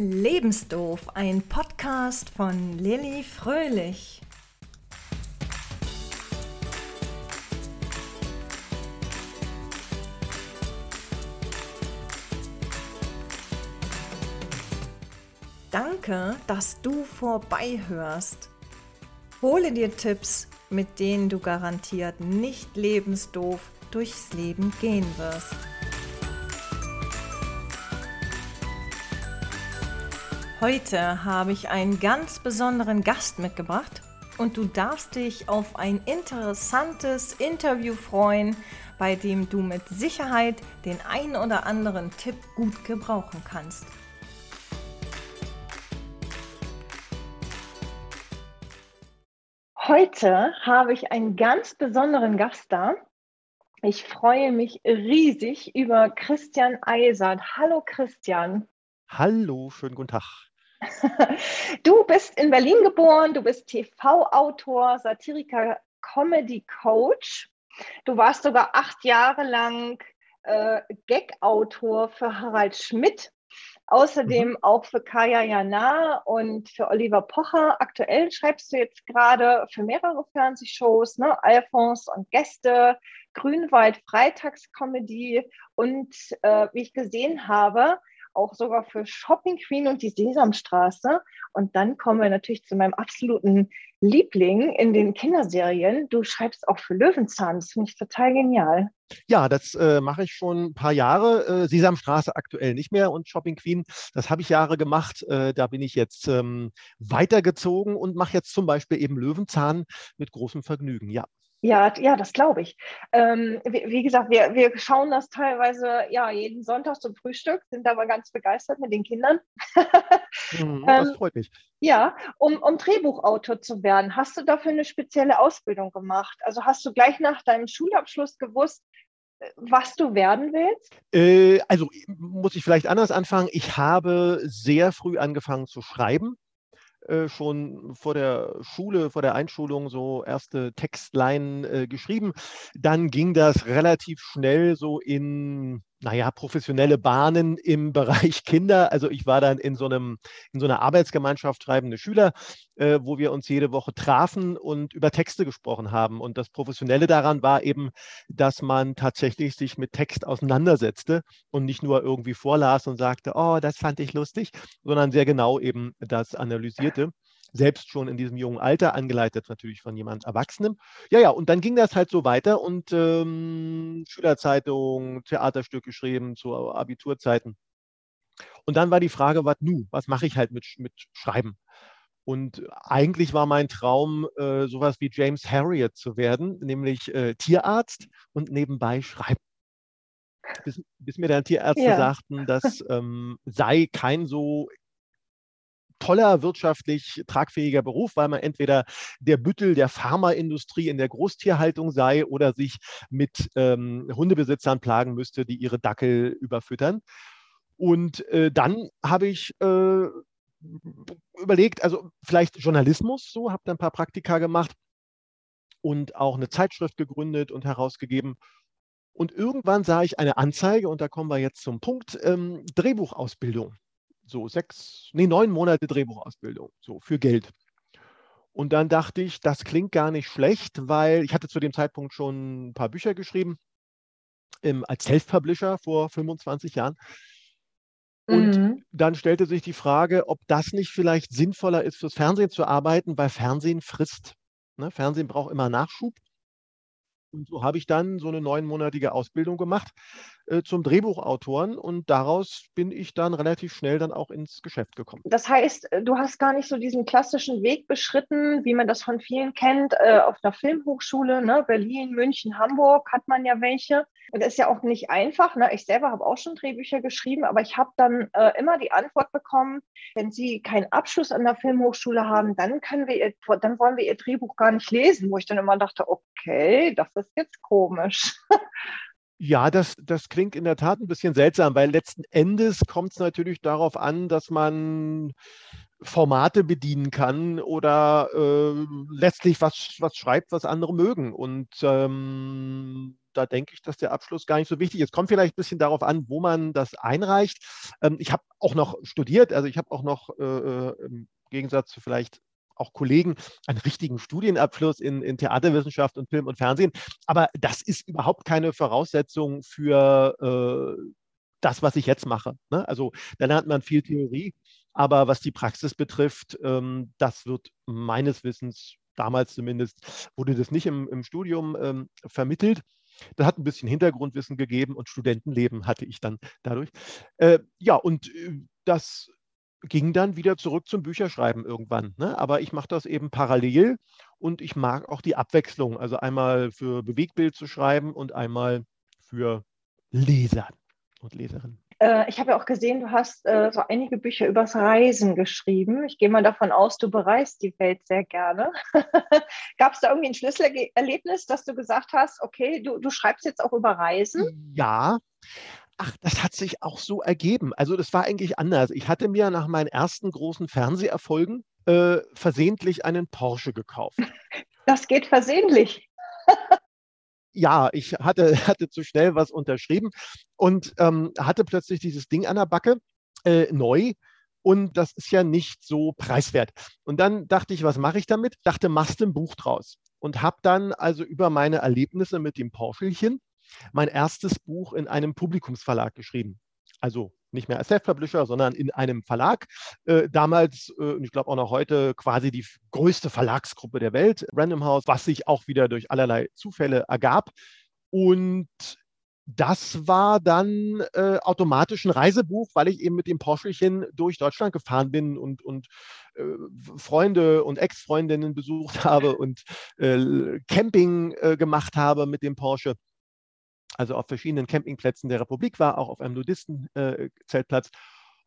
Lebensdoof, ein Podcast von Lilly Fröhlich. Danke, dass du vorbeihörst. Hole dir Tipps, mit denen du garantiert nicht lebensdoof durchs Leben gehen wirst. Heute habe ich einen ganz besonderen Gast mitgebracht und du darfst dich auf ein interessantes Interview freuen, bei dem du mit Sicherheit den ein oder anderen Tipp gut gebrauchen kannst. Heute habe ich einen ganz besonderen Gast da. Ich freue mich riesig über Christian Eisert. Hallo Christian. Hallo, schönen guten Tag. Du bist in Berlin geboren, du bist TV-Autor, Satiriker, Comedy-Coach. Du warst sogar acht Jahre lang äh, Gag-Autor für Harald Schmidt, außerdem mhm. auch für Kaya Jana und für Oliver Pocher. Aktuell schreibst du jetzt gerade für mehrere Fernsehshows, ne? Alphonse und Gäste, Grünwald Freitagscomedy und äh, wie ich gesehen habe, auch sogar für Shopping Queen und die Sesamstraße. Und dann kommen wir natürlich zu meinem absoluten Liebling in den Kinderserien. Du schreibst auch für Löwenzahn. Das finde ich total genial. Ja, das äh, mache ich schon ein paar Jahre. Äh, Sesamstraße aktuell nicht mehr und Shopping Queen, das habe ich Jahre gemacht. Äh, da bin ich jetzt ähm, weitergezogen und mache jetzt zum Beispiel eben Löwenzahn mit großem Vergnügen. Ja. Ja, ja, das glaube ich. Ähm, wie, wie, gesagt, wir, wir schauen das teilweise ja jeden Sonntag zum Frühstück, sind aber ganz begeistert mit den Kindern. mhm, das ähm, freut mich. Ja, um, um Drehbuchautor zu werden, hast du dafür eine spezielle Ausbildung gemacht? Also hast du gleich nach deinem Schulabschluss gewusst, äh, was du werden willst? Äh, also muss ich vielleicht anders anfangen. Ich habe sehr früh angefangen zu schreiben. Äh, schon vor der Schule, vor der Einschulung so erste Textlein äh, geschrieben. Dann ging das relativ schnell so in naja, professionelle Bahnen im Bereich Kinder. Also ich war dann in so einem, in so einer Arbeitsgemeinschaft schreibende Schüler, äh, wo wir uns jede Woche trafen und über Texte gesprochen haben. Und das Professionelle daran war eben, dass man tatsächlich sich mit Text auseinandersetzte und nicht nur irgendwie vorlas und sagte, oh, das fand ich lustig, sondern sehr genau eben das analysierte selbst schon in diesem jungen Alter, angeleitet natürlich von jemand Erwachsenem. Ja, ja, und dann ging das halt so weiter und ähm, Schülerzeitung, Theaterstück geschrieben zu Abiturzeiten. Und dann war die Frage, was nu? Was mache ich halt mit, mit Schreiben? Und eigentlich war mein Traum, äh, sowas wie James Harriet zu werden, nämlich äh, Tierarzt und nebenbei schreiben. Bis, bis, mir dann Tierärzte ja. sagten, das ähm, sei kein so toller, wirtschaftlich tragfähiger Beruf, weil man entweder der Büttel der Pharmaindustrie in der Großtierhaltung sei oder sich mit ähm, Hundebesitzern plagen müsste, die ihre Dackel überfüttern. Und äh, dann habe ich äh, überlegt, also vielleicht Journalismus, so habe dann ein paar Praktika gemacht und auch eine Zeitschrift gegründet und herausgegeben. Und irgendwann sah ich eine Anzeige, und da kommen wir jetzt zum Punkt, ähm, Drehbuchausbildung so sechs, nee, neun Monate Drehbuchausbildung, so für Geld. Und dann dachte ich, das klingt gar nicht schlecht, weil ich hatte zu dem Zeitpunkt schon ein paar Bücher geschrieben, ähm, als Self-Publisher vor 25 Jahren. Und mhm. dann stellte sich die Frage, ob das nicht vielleicht sinnvoller ist, fürs Fernsehen zu arbeiten, weil Fernsehen frisst. Ne? Fernsehen braucht immer Nachschub. Und so habe ich dann so eine neunmonatige Ausbildung gemacht äh, zum Drehbuchautoren und daraus bin ich dann relativ schnell dann auch ins Geschäft gekommen. Das heißt, äh, du hast gar nicht so diesen klassischen Weg beschritten, wie man das von vielen kennt, äh, auf einer Filmhochschule, ne? Berlin, München, Hamburg hat man ja welche. Und das ist ja auch nicht einfach. Ne? Ich selber habe auch schon Drehbücher geschrieben, aber ich habe dann äh, immer die Antwort bekommen, wenn Sie keinen Abschluss an der Filmhochschule haben, dann können wir ihr, dann wollen wir Ihr Drehbuch gar nicht lesen, wo ich dann immer dachte, okay, das ist jetzt komisch. Ja, das, das klingt in der Tat ein bisschen seltsam, weil letzten Endes kommt es natürlich darauf an, dass man Formate bedienen kann oder äh, letztlich was, was schreibt, was andere mögen. Und ähm, da denke ich, dass der Abschluss gar nicht so wichtig ist. Kommt vielleicht ein bisschen darauf an, wo man das einreicht. Ähm, ich habe auch noch studiert, also ich habe auch noch äh, äh, im Gegensatz zu vielleicht auch Kollegen einen richtigen Studienabschluss in, in Theaterwissenschaft und Film und Fernsehen. Aber das ist überhaupt keine Voraussetzung für äh, das, was ich jetzt mache. Ne? Also da lernt man viel Theorie, aber was die Praxis betrifft, ähm, das wird meines Wissens damals zumindest, wurde das nicht im, im Studium ähm, vermittelt. Das hat ein bisschen Hintergrundwissen gegeben und Studentenleben hatte ich dann dadurch. Äh, ja, und äh, das ging dann wieder zurück zum Bücherschreiben irgendwann. Ne? Aber ich mache das eben parallel und ich mag auch die Abwechslung. Also einmal für Bewegtbild zu schreiben und einmal für Leser und Leserinnen. Äh, ich habe ja auch gesehen, du hast äh, so einige Bücher übers Reisen geschrieben. Ich gehe mal davon aus, du bereist die Welt sehr gerne. Gab es da irgendwie ein Schlüsselerlebnis, dass du gesagt hast, okay, du, du schreibst jetzt auch über Reisen? Ja, Ach, das hat sich auch so ergeben. Also das war eigentlich anders. Ich hatte mir nach meinen ersten großen Fernseherfolgen äh, versehentlich einen Porsche gekauft. Das geht versehentlich. ja, ich hatte, hatte zu schnell was unterschrieben und ähm, hatte plötzlich dieses Ding an der Backe, äh, neu. Und das ist ja nicht so preiswert. Und dann dachte ich, was mache ich damit? Dachte, machst ein Buch draus. Und habe dann also über meine Erlebnisse mit dem Porschelchen mein erstes Buch in einem Publikumsverlag geschrieben. Also nicht mehr als Self-Publisher, sondern in einem Verlag. Äh, damals, äh, und ich glaube auch noch heute, quasi die größte Verlagsgruppe der Welt, Random House, was sich auch wieder durch allerlei Zufälle ergab. Und das war dann äh, automatisch ein Reisebuch, weil ich eben mit dem Porschelchen durch Deutschland gefahren bin und, und äh, Freunde und Ex-Freundinnen besucht habe und äh, Camping äh, gemacht habe mit dem Porsche also auf verschiedenen Campingplätzen der Republik war, auch auf einem Nudistenzeltplatz. Äh,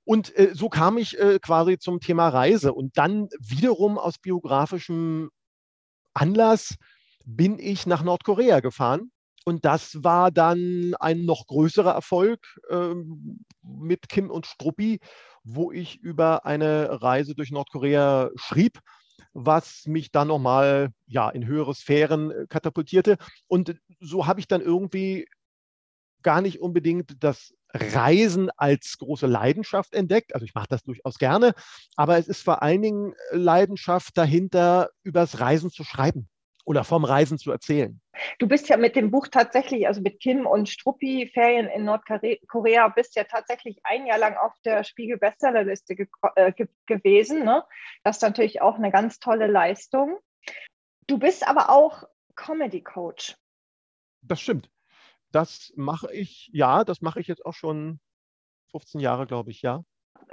und äh, so kam ich äh, quasi zum Thema Reise. Und dann wiederum aus biografischem Anlass bin ich nach Nordkorea gefahren. Und das war dann ein noch größerer Erfolg äh, mit Kim und Struppi, wo ich über eine Reise durch Nordkorea schrieb, was mich dann nochmal ja, in höhere Sphären katapultierte. Und so habe ich dann irgendwie gar nicht unbedingt das Reisen als große Leidenschaft entdeckt. Also ich mache das durchaus gerne, aber es ist vor allen Dingen Leidenschaft dahinter, übers Reisen zu schreiben oder vom Reisen zu erzählen. Du bist ja mit dem Buch tatsächlich, also mit Kim und Struppi, Ferien in Nordkorea, bist ja tatsächlich ein Jahr lang auf der Spiegel Bestsellerliste ge äh, ge gewesen. Ne? Das ist natürlich auch eine ganz tolle Leistung. Du bist aber auch Comedy Coach. Das stimmt. Das mache ich, ja, das mache ich jetzt auch schon 15 Jahre, glaube ich, ja.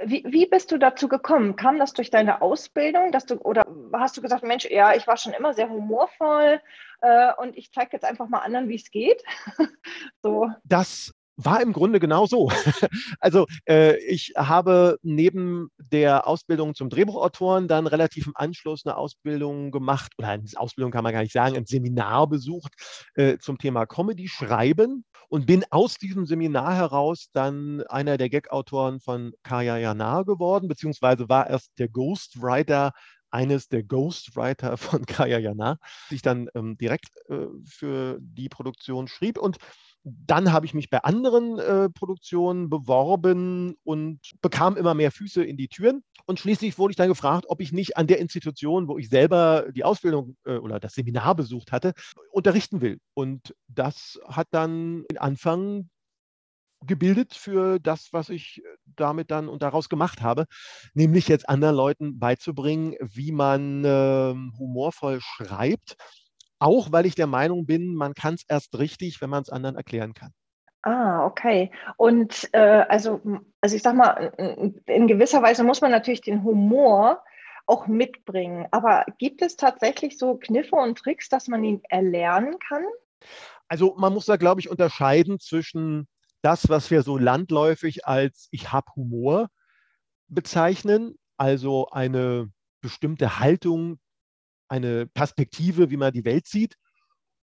Wie, wie bist du dazu gekommen? Kam das durch deine Ausbildung, dass du oder hast du gesagt, Mensch, ja, ich war schon immer sehr humorvoll äh, und ich zeige jetzt einfach mal anderen, wie es geht? so. Das war im Grunde genau so. Also äh, ich habe neben der Ausbildung zum Drehbuchautoren dann relativ im Anschluss eine Ausbildung gemacht, oder eine Ausbildung kann man gar nicht sagen, ein Seminar besucht äh, zum Thema Comedy schreiben und bin aus diesem Seminar heraus dann einer der Gag-Autoren von Kaya Yanar geworden, beziehungsweise war erst der Ghostwriter eines der Ghostwriter von Kaya Jana, die ich dann ähm, direkt äh, für die Produktion schrieb. Und dann habe ich mich bei anderen äh, Produktionen beworben und bekam immer mehr Füße in die Türen. Und schließlich wurde ich dann gefragt, ob ich nicht an der Institution, wo ich selber die Ausbildung äh, oder das Seminar besucht hatte, unterrichten will. Und das hat dann den Anfang gebildet für das, was ich damit dann und daraus gemacht habe, nämlich jetzt anderen Leuten beizubringen, wie man äh, humorvoll schreibt auch weil ich der Meinung bin, man kann es erst richtig, wenn man es anderen erklären kann. Ah, okay. Und äh, also, also ich sag mal, in gewisser Weise muss man natürlich den Humor auch mitbringen. Aber gibt es tatsächlich so Kniffe und Tricks, dass man ihn erlernen kann? Also man muss da, glaube ich, unterscheiden zwischen das, was wir so landläufig als ich habe Humor bezeichnen, also eine bestimmte Haltung eine Perspektive, wie man die Welt sieht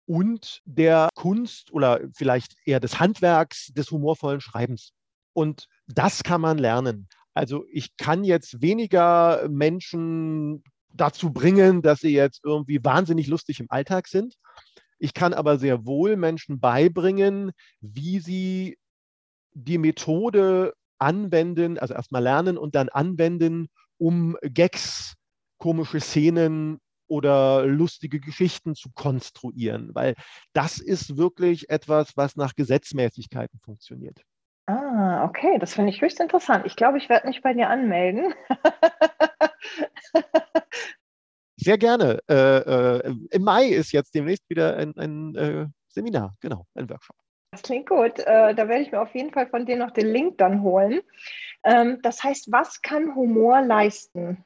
und der Kunst oder vielleicht eher des Handwerks des humorvollen Schreibens. Und das kann man lernen. Also ich kann jetzt weniger Menschen dazu bringen, dass sie jetzt irgendwie wahnsinnig lustig im Alltag sind. Ich kann aber sehr wohl Menschen beibringen, wie sie die Methode anwenden, also erstmal lernen und dann anwenden, um Gags, komische Szenen oder lustige Geschichten zu konstruieren, weil das ist wirklich etwas, was nach Gesetzmäßigkeiten funktioniert. Ah, okay, das finde ich höchst interessant. Ich glaube, ich werde mich bei dir anmelden. Sehr gerne. Äh, äh, Im Mai ist jetzt demnächst wieder ein, ein äh, Seminar, genau, ein Workshop. Das klingt gut. Äh, da werde ich mir auf jeden Fall von dir noch den Link dann holen. Ähm, das heißt, was kann Humor leisten?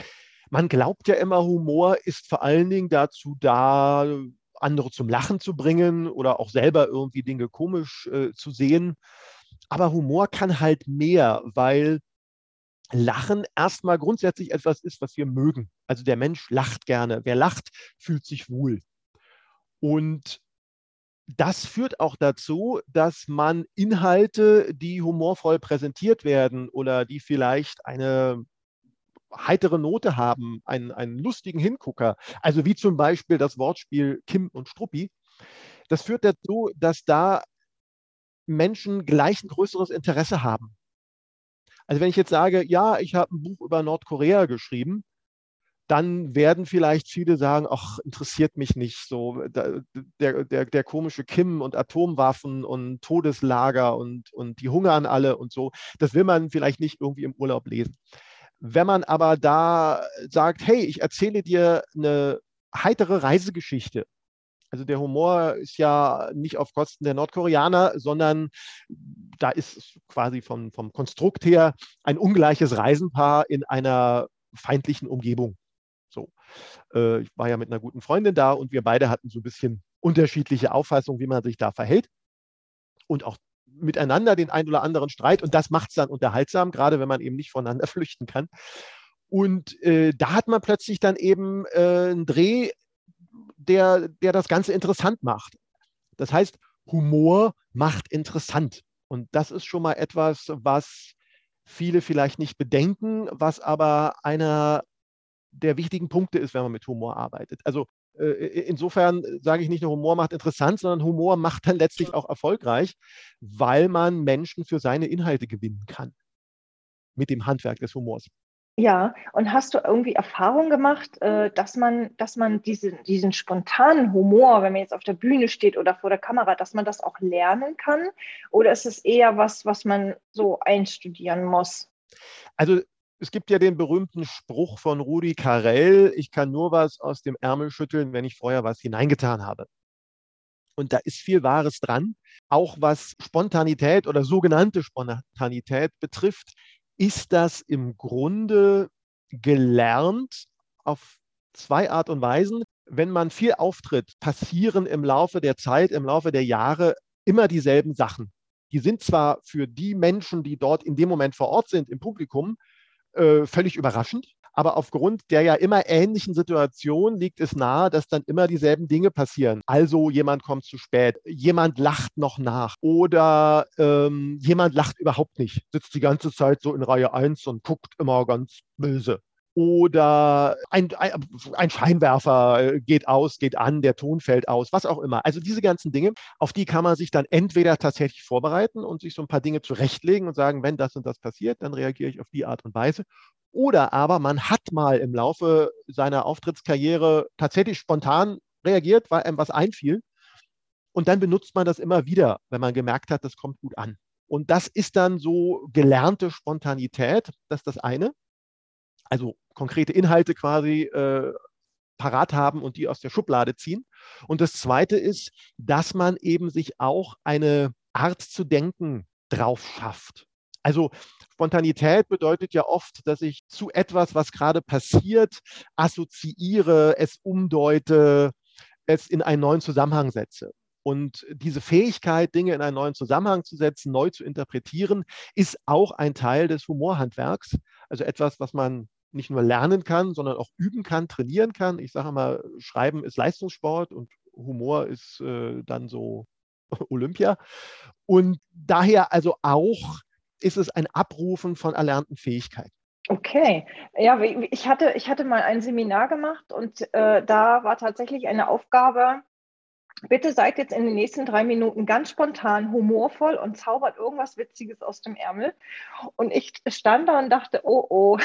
Man glaubt ja immer, Humor ist vor allen Dingen dazu da, andere zum Lachen zu bringen oder auch selber irgendwie Dinge komisch äh, zu sehen. Aber Humor kann halt mehr, weil Lachen erstmal grundsätzlich etwas ist, was wir mögen. Also der Mensch lacht gerne. Wer lacht, fühlt sich wohl. Und das führt auch dazu, dass man Inhalte, die humorvoll präsentiert werden oder die vielleicht eine heitere Note haben, einen, einen lustigen Hingucker, also wie zum Beispiel das Wortspiel Kim und Struppi, das führt dazu, dass da Menschen gleich ein größeres Interesse haben. Also wenn ich jetzt sage, ja, ich habe ein Buch über Nordkorea geschrieben, dann werden vielleicht viele sagen, ach, interessiert mich nicht so, der, der, der komische Kim und Atomwaffen und Todeslager und, und die hungern alle und so, das will man vielleicht nicht irgendwie im Urlaub lesen. Wenn man aber da sagt, hey, ich erzähle dir eine heitere Reisegeschichte, also der Humor ist ja nicht auf Kosten der Nordkoreaner, sondern da ist quasi vom, vom Konstrukt her ein ungleiches Reisenpaar in einer feindlichen Umgebung. So. Äh, ich war ja mit einer guten Freundin da und wir beide hatten so ein bisschen unterschiedliche Auffassungen, wie man sich da verhält. Und auch miteinander den ein oder anderen Streit. Und das macht es dann unterhaltsam, gerade wenn man eben nicht voneinander flüchten kann. Und äh, da hat man plötzlich dann eben äh, einen Dreh der, der das Ganze interessant macht. Das heißt, Humor macht interessant. Und das ist schon mal etwas, was viele vielleicht nicht bedenken, was aber einer der wichtigen Punkte ist, wenn man mit Humor arbeitet. Also insofern sage ich nicht nur, Humor macht interessant, sondern Humor macht dann letztlich auch erfolgreich, weil man Menschen für seine Inhalte gewinnen kann mit dem Handwerk des Humors. Ja, und hast du irgendwie Erfahrung gemacht, äh, dass man, dass man diesen, diesen spontanen Humor, wenn man jetzt auf der Bühne steht oder vor der Kamera, dass man das auch lernen kann? Oder ist es eher was, was man so einstudieren muss? Also es gibt ja den berühmten Spruch von Rudi Carell, ich kann nur was aus dem Ärmel schütteln, wenn ich vorher was hineingetan habe. Und da ist viel Wahres dran. Auch was Spontanität oder sogenannte Spontanität betrifft, ist das im Grunde gelernt auf zwei Art und Weisen. Wenn man viel auftritt, passieren im Laufe der Zeit, im Laufe der Jahre immer dieselben Sachen. Die sind zwar für die Menschen, die dort in dem Moment vor Ort sind, im Publikum, äh, völlig überraschend, aber aufgrund der ja immer ähnlichen Situation liegt es nahe, dass dann immer dieselben Dinge passieren. Also jemand kommt zu spät, jemand lacht noch nach oder ähm, jemand lacht überhaupt nicht, sitzt die ganze Zeit so in Reihe 1 und guckt immer ganz böse oder ein, ein, Scheinwerfer geht aus, geht an, der Ton fällt aus, was auch immer. Also diese ganzen Dinge, auf die kann man sich dann entweder tatsächlich vorbereiten und sich so ein paar Dinge zurechtlegen und sagen, wenn das und das passiert, dann reagiere ich auf die Art und Weise. Oder aber man hat mal im Laufe seiner Auftrittskarriere tatsächlich spontan reagiert, weil einem was einfiel. Und dann benutzt man das immer wieder, wenn man gemerkt hat, das kommt gut an. Und das ist dann so gelernte Spontanität, das ist das eine. Also konkrete Inhalte quasi äh, parat haben und die aus der Schublade ziehen. Und das zweite ist, dass man eben sich auch eine Art zu denken drauf schafft. Also Spontanität bedeutet ja oft, dass ich zu etwas, was gerade passiert, assoziiere, es umdeute, es in einen neuen Zusammenhang setze. Und diese Fähigkeit, Dinge in einen neuen Zusammenhang zu setzen, neu zu interpretieren, ist auch ein Teil des Humorhandwerks. Also etwas, was man nicht nur lernen kann, sondern auch üben kann, trainieren kann. Ich sage mal, Schreiben ist Leistungssport und Humor ist äh, dann so Olympia. Und daher also auch ist es ein Abrufen von erlernten Fähigkeiten. Okay, ja, ich hatte, ich hatte mal ein Seminar gemacht und äh, da war tatsächlich eine Aufgabe, bitte seid jetzt in den nächsten drei Minuten ganz spontan, humorvoll und zaubert irgendwas Witziges aus dem Ärmel. Und ich stand da und dachte, oh oh,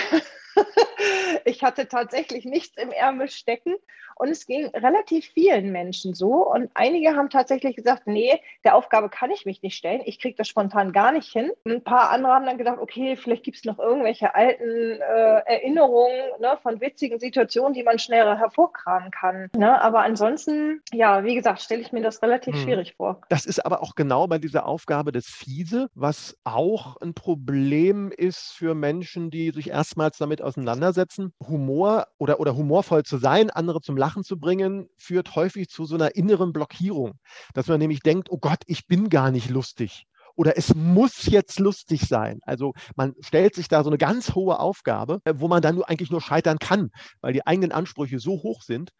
ich hatte tatsächlich nichts im Ärmel stecken. Und es ging relativ vielen Menschen so. Und einige haben tatsächlich gesagt, nee, der Aufgabe kann ich mich nicht stellen. Ich kriege das spontan gar nicht hin. Ein paar andere haben dann gedacht, okay, vielleicht gibt es noch irgendwelche alten äh, Erinnerungen ne, von witzigen Situationen, die man schneller hervorkramen kann. Ne? Aber ansonsten, ja, wie gesagt, stelle ich mir das relativ hm. schwierig vor. Das ist aber auch genau bei dieser Aufgabe des Fiese, was auch ein Problem ist für Menschen, die sich erstmals damit auseinandersetzen. Humor oder, oder humorvoll zu sein, andere zum Lachen zu bringen, führt häufig zu so einer inneren Blockierung, dass man nämlich denkt, oh Gott, ich bin gar nicht lustig oder es muss jetzt lustig sein. Also man stellt sich da so eine ganz hohe Aufgabe, äh, wo man dann nur eigentlich nur scheitern kann, weil die eigenen Ansprüche so hoch sind.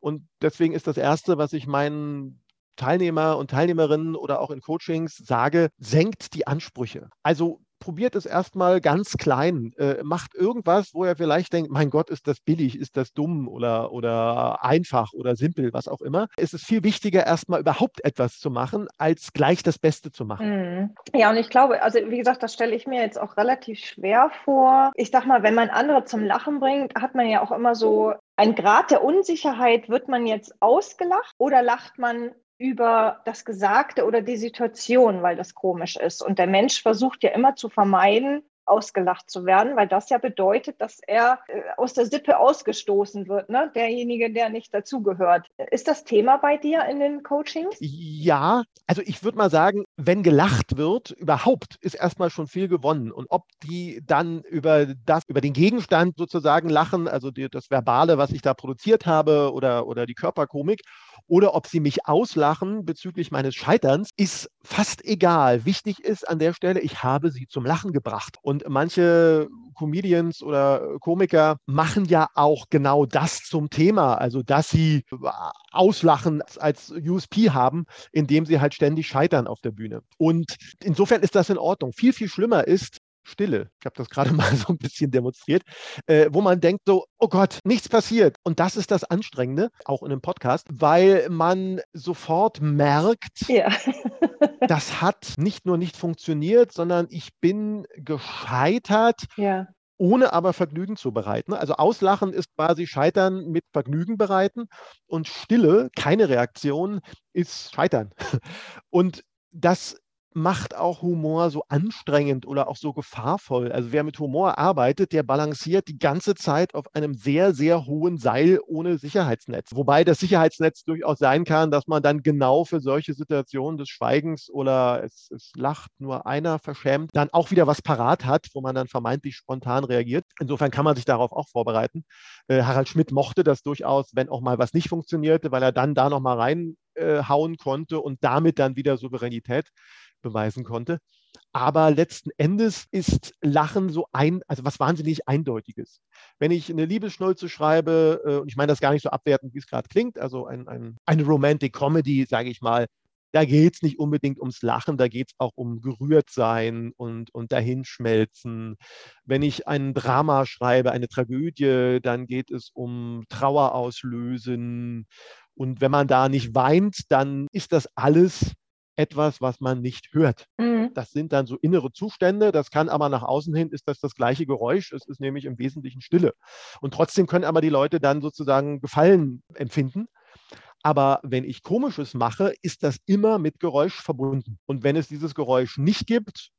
Und deswegen ist das Erste, was ich meinen Teilnehmer und Teilnehmerinnen oder auch in Coachings sage, senkt die Ansprüche. Also probiert es erstmal ganz klein. Äh, macht irgendwas, wo er vielleicht denkt, mein Gott, ist das billig, ist das dumm oder, oder einfach oder simpel, was auch immer. Es ist viel wichtiger, erstmal überhaupt etwas zu machen, als gleich das Beste zu machen. Mhm. Ja, und ich glaube, also wie gesagt, das stelle ich mir jetzt auch relativ schwer vor. Ich sag mal, wenn man andere zum Lachen bringt, hat man ja auch immer so ein Grad der Unsicherheit, wird man jetzt ausgelacht oder lacht man über das Gesagte oder die Situation, weil das komisch ist. Und der Mensch versucht ja immer zu vermeiden, ausgelacht zu werden, weil das ja bedeutet, dass er äh, aus der Sippe ausgestoßen wird, ne? derjenige, der nicht dazugehört. Ist das Thema bei dir in den Coachings? Ja, also ich würde mal sagen, wenn gelacht wird, überhaupt ist erstmal schon viel gewonnen. Und ob die dann über das, über den Gegenstand sozusagen lachen, also die, das Verbale, was ich da produziert habe oder, oder die Körperkomik, oder ob sie mich auslachen bezüglich meines Scheiterns, ist fast egal. Wichtig ist an der Stelle, ich habe sie zum Lachen gebracht. Und manche Comedians oder Komiker machen ja auch genau das zum Thema, also dass sie auslachen als USP haben, indem sie halt ständig scheitern auf der Bühne. Und insofern ist das in Ordnung. Viel, viel schlimmer ist, Stille. Ich habe das gerade mal so ein bisschen demonstriert, äh, wo man denkt so, oh Gott, nichts passiert. Und das ist das Anstrengende, auch in einem Podcast, weil man sofort merkt, ja. das hat nicht nur nicht funktioniert, sondern ich bin gescheitert. Ja ohne aber Vergnügen zu bereiten. Also Auslachen ist quasi Scheitern mit Vergnügen bereiten und Stille, keine Reaktion, ist Scheitern. Und das macht auch Humor so anstrengend oder auch so gefahrvoll. Also wer mit Humor arbeitet, der balanciert die ganze Zeit auf einem sehr, sehr hohen Seil ohne Sicherheitsnetz. Wobei das Sicherheitsnetz durchaus sein kann, dass man dann genau für solche Situationen des Schweigens oder es, es lacht nur einer verschämt, dann auch wieder was parat hat, wo man dann vermeintlich spontan reagiert. Insofern kann man sich darauf auch vorbereiten. Äh, Harald Schmidt mochte das durchaus, wenn auch mal was nicht funktionierte, weil er dann da nochmal reinhauen äh, konnte und damit dann wieder Souveränität beweisen konnte. Aber letzten Endes ist Lachen so ein, also was wahnsinnig Eindeutiges. Wenn ich eine Liebesschnulze schreibe, äh, und ich meine das gar nicht so abwertend, wie es gerade klingt, also ein, ein, eine Romantic Comedy, sage ich mal, da geht es nicht unbedingt ums Lachen, da geht es auch um gerührt sein und, und dahinschmelzen. Wenn ich ein Drama schreibe, eine Tragödie, dann geht es um Trauer auslösen. Und wenn man da nicht weint, dann ist das alles etwas, was man nicht hört. Mhm. Das sind dann so innere Zustände, das kann aber nach außen hin, ist das das gleiche Geräusch, es ist nämlich im Wesentlichen Stille. Und trotzdem können aber die Leute dann sozusagen Gefallen empfinden. Aber wenn ich Komisches mache, ist das immer mit Geräusch verbunden. Und wenn es dieses Geräusch nicht gibt,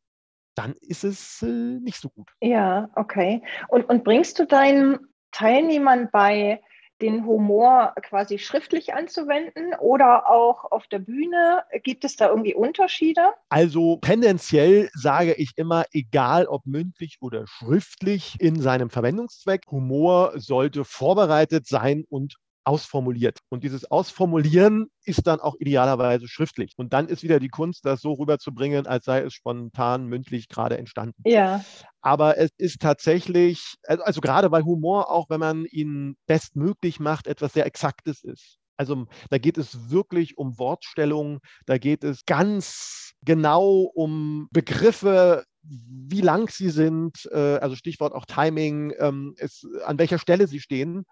dann ist es äh, nicht so gut. Ja, okay. Und, und bringst du deinen Teilnehmern bei, den Humor quasi schriftlich anzuwenden oder auch auf der Bühne? Gibt es da irgendwie Unterschiede? Also tendenziell sage ich immer, egal ob mündlich oder schriftlich in seinem Verwendungszweck, Humor sollte vorbereitet sein und ausformuliert. Und dieses Ausformulieren ist dann auch idealerweise schriftlich. Und dann ist wieder die Kunst, das so rüberzubringen, als sei es spontan, mündlich gerade entstanden. Ja. Aber es ist tatsächlich, also, also gerade bei Humor, auch wenn man ihn bestmöglich macht, etwas sehr Exaktes ist. Also da geht es wirklich um Wortstellung, da geht es ganz genau um Begriffe, wie lang sie sind, äh, also Stichwort auch Timing, ähm, an welcher Stelle sie stehen.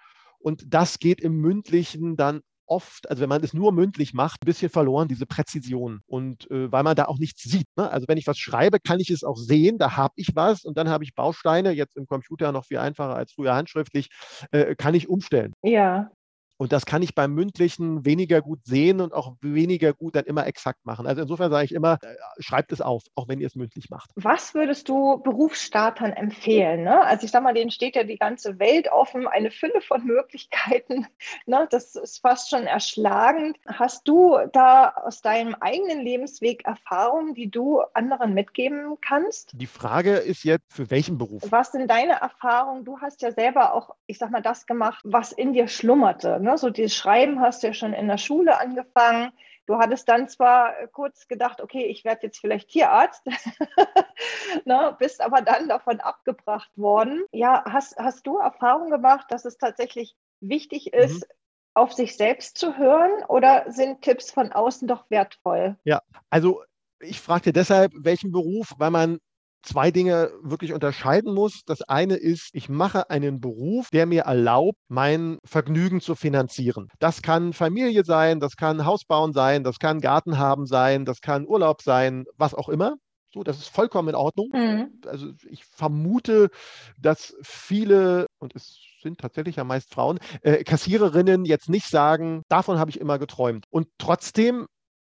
Und das geht im Mündlichen dann oft, also wenn man es nur mündlich macht, ein bisschen verloren, diese Präzision. Und äh, weil man da auch nichts sieht. Ne? Also wenn ich was schreibe, kann ich es auch sehen, da habe ich was und dann habe ich Bausteine, jetzt im Computer noch viel einfacher als früher handschriftlich, äh, kann ich umstellen. Ja. Und das kann ich beim Mündlichen weniger gut sehen und auch weniger gut dann immer exakt machen. Also insofern sage ich immer, äh, schreibt es auf, auch wenn ihr es mündlich macht. Was würdest du Berufsstartern empfehlen? Ne? Also ich sage mal, denen steht ja die ganze Welt offen, eine Fülle von Möglichkeiten. Ne? Das ist fast schon erschlagend. Hast du da aus deinem eigenen Lebensweg Erfahrungen, die du anderen mitgeben kannst? Die Frage ist jetzt, für welchen Beruf? Was sind deine Erfahrungen? Du hast ja selber auch, ich sag mal, das gemacht, was in dir schlummerte. Ne? So dieses Schreiben hast du ja schon in der Schule angefangen. Du hattest dann zwar kurz gedacht, okay, ich werde jetzt vielleicht Tierarzt, ne, bist aber dann davon abgebracht worden. Ja, hast, hast du Erfahrung gemacht, dass es tatsächlich wichtig mhm. ist, mhm. auf sich selbst zu hören oder sind Tipps von außen doch wertvoll? Ja, also ich fragte deshalb, welchen Beruf, weil man zwei Dinge wirklich unterscheiden muss. Das eine ist, ich mache einen Beruf, der mir erlaubt, mein Vergnügen zu finanzieren. Das kann Familie sein, das kann Haus bauen sein, das kann Garten haben sein, das kann Urlaub sein, was auch immer. So, das ist vollkommen in Ordnung. Mhm. Also ich vermute, dass viele, und es sind tatsächlich ja meist Frauen, äh, Kassiererinnen jetzt nicht sagen, davon habe ich immer geträumt. Und trotzdem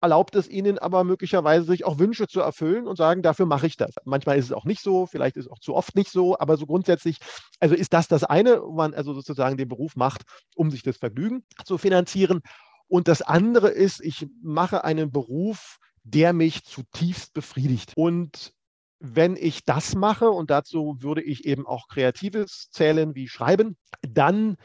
erlaubt es ihnen aber möglicherweise, sich auch Wünsche zu erfüllen und sagen, dafür mache ich das. Manchmal ist es auch nicht so, vielleicht ist es auch zu oft nicht so, aber so grundsätzlich, also ist das das eine, wo man also sozusagen den Beruf macht, um sich das Vergnügen zu finanzieren. Und das andere ist, ich mache einen Beruf, der mich zutiefst befriedigt. Und wenn ich das mache, und dazu würde ich eben auch Kreatives zählen wie Schreiben, dann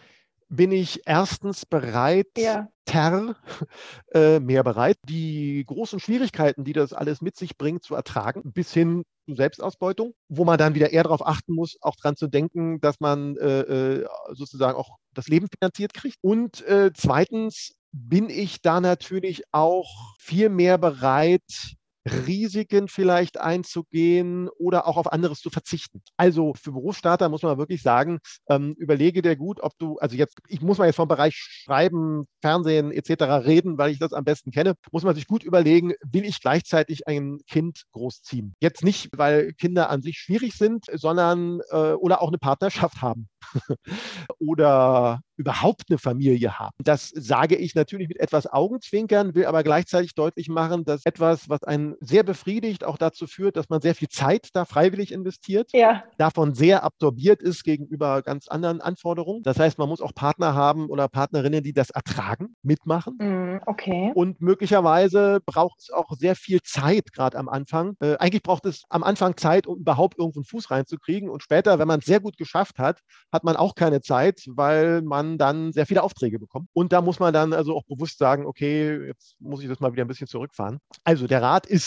bin ich erstens bereit, ja. ter, äh, mehr bereit, die großen Schwierigkeiten, die das alles mit sich bringt, zu ertragen, bis hin zu Selbstausbeutung, wo man dann wieder eher darauf achten muss, auch daran zu denken, dass man äh, äh, sozusagen auch das Leben finanziert kriegt. Und äh, zweitens bin ich da natürlich auch viel mehr bereit, Risiken vielleicht einzugehen oder auch auf anderes zu verzichten. Also für Berufsstarter muss man wirklich sagen, ähm, überlege dir gut, ob du, also jetzt, ich muss mal jetzt vom Bereich Schreiben, Fernsehen etc. reden, weil ich das am besten kenne, muss man sich gut überlegen, will ich gleichzeitig ein Kind großziehen? Jetzt nicht, weil Kinder an sich schwierig sind, sondern äh, oder auch eine Partnerschaft haben oder überhaupt eine Familie haben. Das sage ich natürlich mit etwas Augenzwinkern, will aber gleichzeitig deutlich machen, dass etwas, was einen sehr befriedigt, auch dazu führt, dass man sehr viel Zeit da freiwillig investiert, ja. davon sehr absorbiert ist gegenüber ganz anderen Anforderungen. Das heißt, man muss auch Partner haben oder Partnerinnen, die das ertragen, mitmachen. Mm, okay. Und möglicherweise braucht es auch sehr viel Zeit, gerade am Anfang. Äh, eigentlich braucht es am Anfang Zeit, um überhaupt irgendwo einen Fuß reinzukriegen. Und später, wenn man es sehr gut geschafft hat, hat man auch keine Zeit, weil man dann sehr viele Aufträge bekommt. Und da muss man dann also auch bewusst sagen, okay, jetzt muss ich das mal wieder ein bisschen zurückfahren. Also der Rat ist,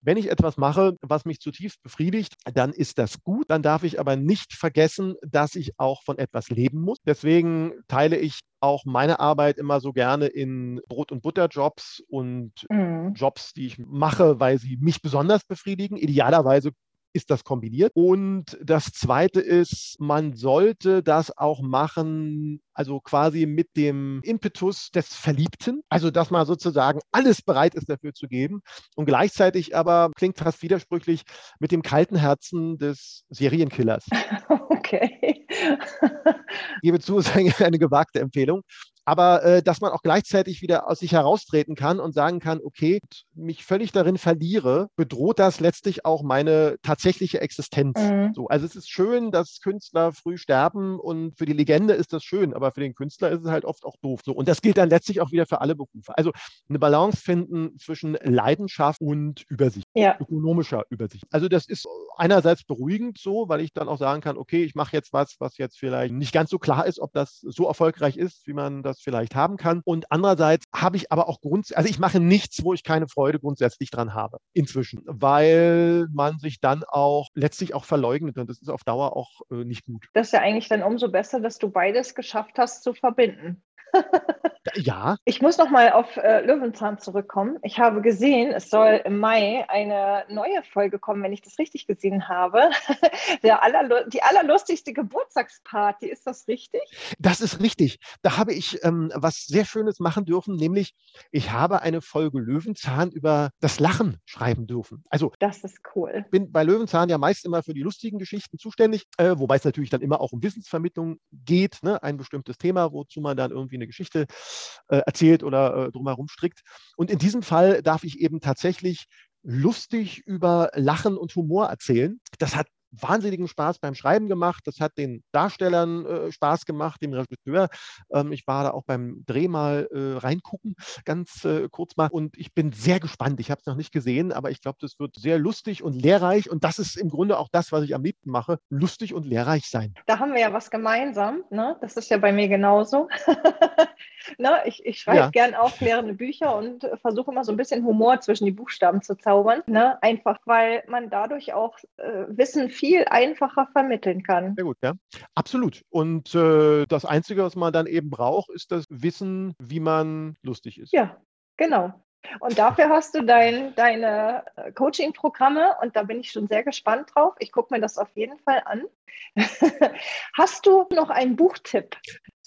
wenn ich etwas mache, was mich zutiefst befriedigt, dann ist das gut. Dann darf ich aber nicht vergessen, dass ich auch von etwas leben muss. Deswegen teile ich auch meine Arbeit immer so gerne in Brot- und Butterjobs und mhm. Jobs, die ich mache, weil sie mich besonders befriedigen. Idealerweise ist das kombiniert. Und das Zweite ist, man sollte das auch machen, also quasi mit dem Impetus des Verliebten, also dass man sozusagen alles bereit ist dafür zu geben und gleichzeitig aber klingt fast widersprüchlich mit dem kalten Herzen des Serienkillers. Okay. ich gebe zu, es ist eine gewagte Empfehlung aber äh, dass man auch gleichzeitig wieder aus sich heraustreten kann und sagen kann, okay, mich völlig darin verliere, bedroht das letztlich auch meine tatsächliche Existenz. Mhm. So, also es ist schön, dass Künstler früh sterben und für die Legende ist das schön, aber für den Künstler ist es halt oft auch doof. So, und das gilt dann letztlich auch wieder für alle Berufe. Also eine Balance finden zwischen Leidenschaft und Übersicht, ja. ökonomischer Übersicht. Also das ist einerseits beruhigend so, weil ich dann auch sagen kann, okay, ich mache jetzt was, was jetzt vielleicht nicht ganz so klar ist, ob das so erfolgreich ist, wie man das das vielleicht haben kann. Und andererseits habe ich aber auch Grund, also ich mache nichts, wo ich keine Freude grundsätzlich dran habe, inzwischen, weil man sich dann auch letztlich auch verleugnet und das ist auf Dauer auch äh, nicht gut. Das ist ja eigentlich dann umso besser, dass du beides geschafft hast zu verbinden. Ja. Ich muss noch mal auf äh, Löwenzahn zurückkommen. Ich habe gesehen, es soll im Mai eine neue Folge kommen, wenn ich das richtig gesehen habe. Der aller, die allerlustigste Geburtstagsparty. Ist das richtig? Das ist richtig. Da habe ich ähm, was sehr Schönes machen dürfen, nämlich ich habe eine Folge Löwenzahn über das Lachen schreiben dürfen. Also das ist cool. Ich bin bei Löwenzahn ja meist immer für die lustigen Geschichten zuständig, äh, wobei es natürlich dann immer auch um Wissensvermittlung geht, ne? ein bestimmtes Thema, wozu man dann irgendwie eine Geschichte äh, erzählt oder äh, drumherum strickt. Und in diesem Fall darf ich eben tatsächlich lustig über Lachen und Humor erzählen. Das hat wahnsinnigen Spaß beim Schreiben gemacht. Das hat den Darstellern äh, Spaß gemacht, dem Regisseur. Ähm, ich war da auch beim Dreh mal äh, reingucken, ganz äh, kurz mal. Und ich bin sehr gespannt. Ich habe es noch nicht gesehen, aber ich glaube, das wird sehr lustig und lehrreich. Und das ist im Grunde auch das, was ich am liebsten mache, lustig und lehrreich sein. Da haben wir ja was gemeinsam. Ne? Das ist ja bei mir genauso. ne? Ich, ich schreibe ja. gern aufklärende Bücher und versuche immer so ein bisschen Humor zwischen die Buchstaben zu zaubern. Ne? Einfach, weil man dadurch auch äh, Wissen viel einfacher vermitteln kann. Sehr gut, ja. Absolut. Und äh, das Einzige, was man dann eben braucht, ist das Wissen, wie man lustig ist. Ja, genau. Und dafür hast du dein, deine äh, Coaching-Programme und da bin ich schon sehr gespannt drauf. Ich gucke mir das auf jeden Fall an. hast du noch einen Buchtipp?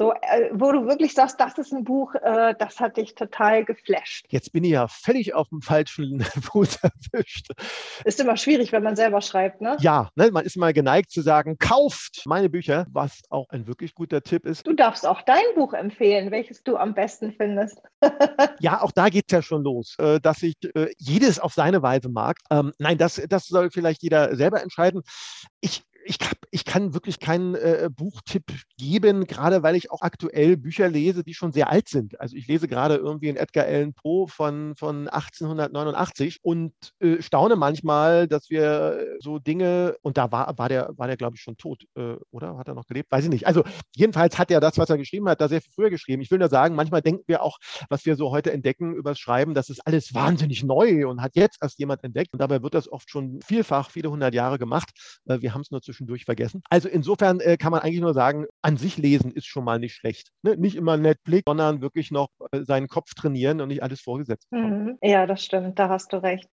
So, äh, wo du wirklich sagst, das ist ein Buch, äh, das hat dich total geflasht. Jetzt bin ich ja völlig auf dem falschen Fuß erwischt. Ist immer schwierig, wenn man selber schreibt, ne? Ja, ne, man ist mal geneigt zu sagen, kauft meine Bücher, was auch ein wirklich guter Tipp ist. Du darfst auch dein Buch empfehlen, welches du am besten findest. ja, auch da geht es ja schon los, äh, dass ich jedes auf seine Weise mag. Ähm, nein, das, das soll vielleicht jeder selber entscheiden. Ich ich, ich kann wirklich keinen äh, Buchtipp geben, gerade weil ich auch aktuell Bücher lese, die schon sehr alt sind. Also ich lese gerade irgendwie einen Edgar Allan Poe von, von 1889 und äh, staune manchmal, dass wir so Dinge, und da war, war der, war der glaube ich, schon tot, äh, oder? Hat er noch gelebt? Weiß ich nicht. Also jedenfalls hat er das, was er geschrieben hat, da sehr viel früher geschrieben. Ich will nur sagen, manchmal denken wir auch, was wir so heute entdecken übers Schreiben, das ist alles wahnsinnig neu und hat jetzt erst jemand entdeckt. Und dabei wird das oft schon vielfach, viele hundert Jahre gemacht. Äh, wir haben es nur zwischendurch vergessen. Also insofern äh, kann man eigentlich nur sagen, an sich lesen ist schon mal nicht schlecht. Ne? Nicht immer Netflix, sondern wirklich noch äh, seinen Kopf trainieren und nicht alles vorgesetzt mhm. Ja, das stimmt, da hast du recht.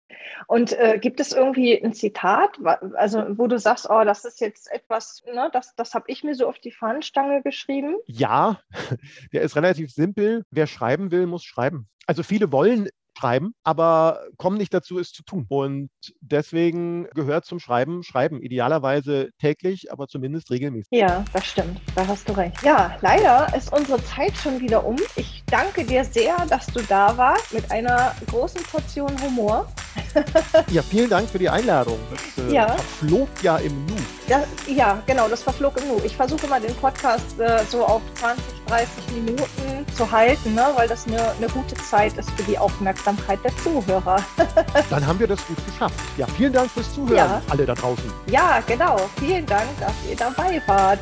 Und äh, gibt es irgendwie ein Zitat, also wo du sagst, oh, das ist jetzt etwas, ne, das, das habe ich mir so auf die Fahnenstange geschrieben? Ja, der ist relativ simpel. Wer schreiben will, muss schreiben. Also viele wollen schreiben, aber kommen nicht dazu, es zu tun. Und deswegen gehört zum Schreiben Schreiben. Idealerweise täglich, aber zumindest regelmäßig. Ja, das stimmt. Da hast du recht. Ja, leider ist unsere Zeit schon wieder um. Ich danke dir sehr, dass du da warst mit einer großen Portion Humor. ja, vielen Dank für die Einladung. Das äh, ja. verflog ja im Nu. Ja, ja, genau, das verflog im Nu. Ich versuche mal den Podcast äh, so auf 20, 30 Minuten zu halten, ne, weil das eine, eine gute Zeit ist für die Aufmerksamkeit der Zuhörer. Dann haben wir das gut geschafft. Ja, vielen Dank fürs Zuhören, ja. alle da draußen. Ja, genau. Vielen Dank, dass ihr dabei wart.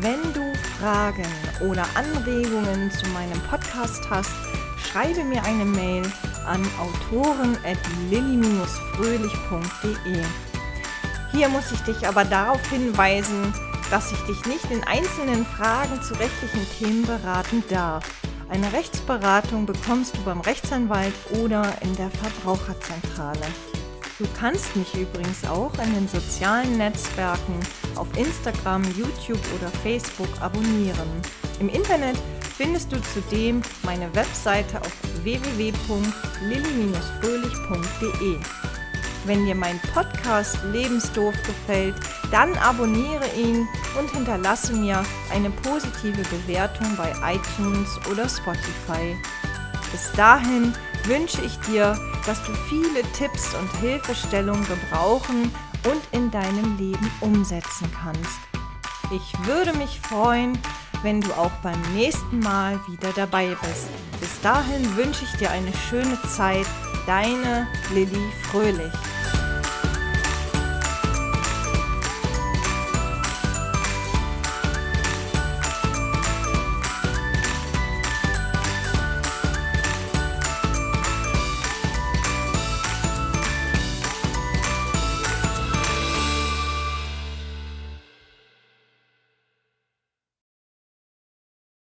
Wenn du Fragen oder Anregungen zu meinem Podcast hast, schreibe mir eine Mail an autoren.lilly-fröhlich.de. Hier muss ich dich aber darauf hinweisen, dass ich dich nicht in einzelnen Fragen zu rechtlichen Themen beraten darf. Eine Rechtsberatung bekommst du beim Rechtsanwalt oder in der Verbraucherzentrale. Du kannst mich übrigens auch in den sozialen Netzwerken auf Instagram, YouTube oder Facebook abonnieren. Im Internet findest du zudem meine Webseite auf www.lilly-fröhlich.de. Wenn dir mein Podcast Lebensdorf gefällt, dann abonniere ihn und hinterlasse mir eine positive Bewertung bei iTunes oder Spotify. Bis dahin wünsche ich dir, dass du viele Tipps und Hilfestellungen gebrauchen und in deinem Leben umsetzen kannst. Ich würde mich freuen, wenn du auch beim nächsten Mal wieder dabei bist. Bis dahin wünsche ich dir eine schöne Zeit. Deine Lilly Fröhlich.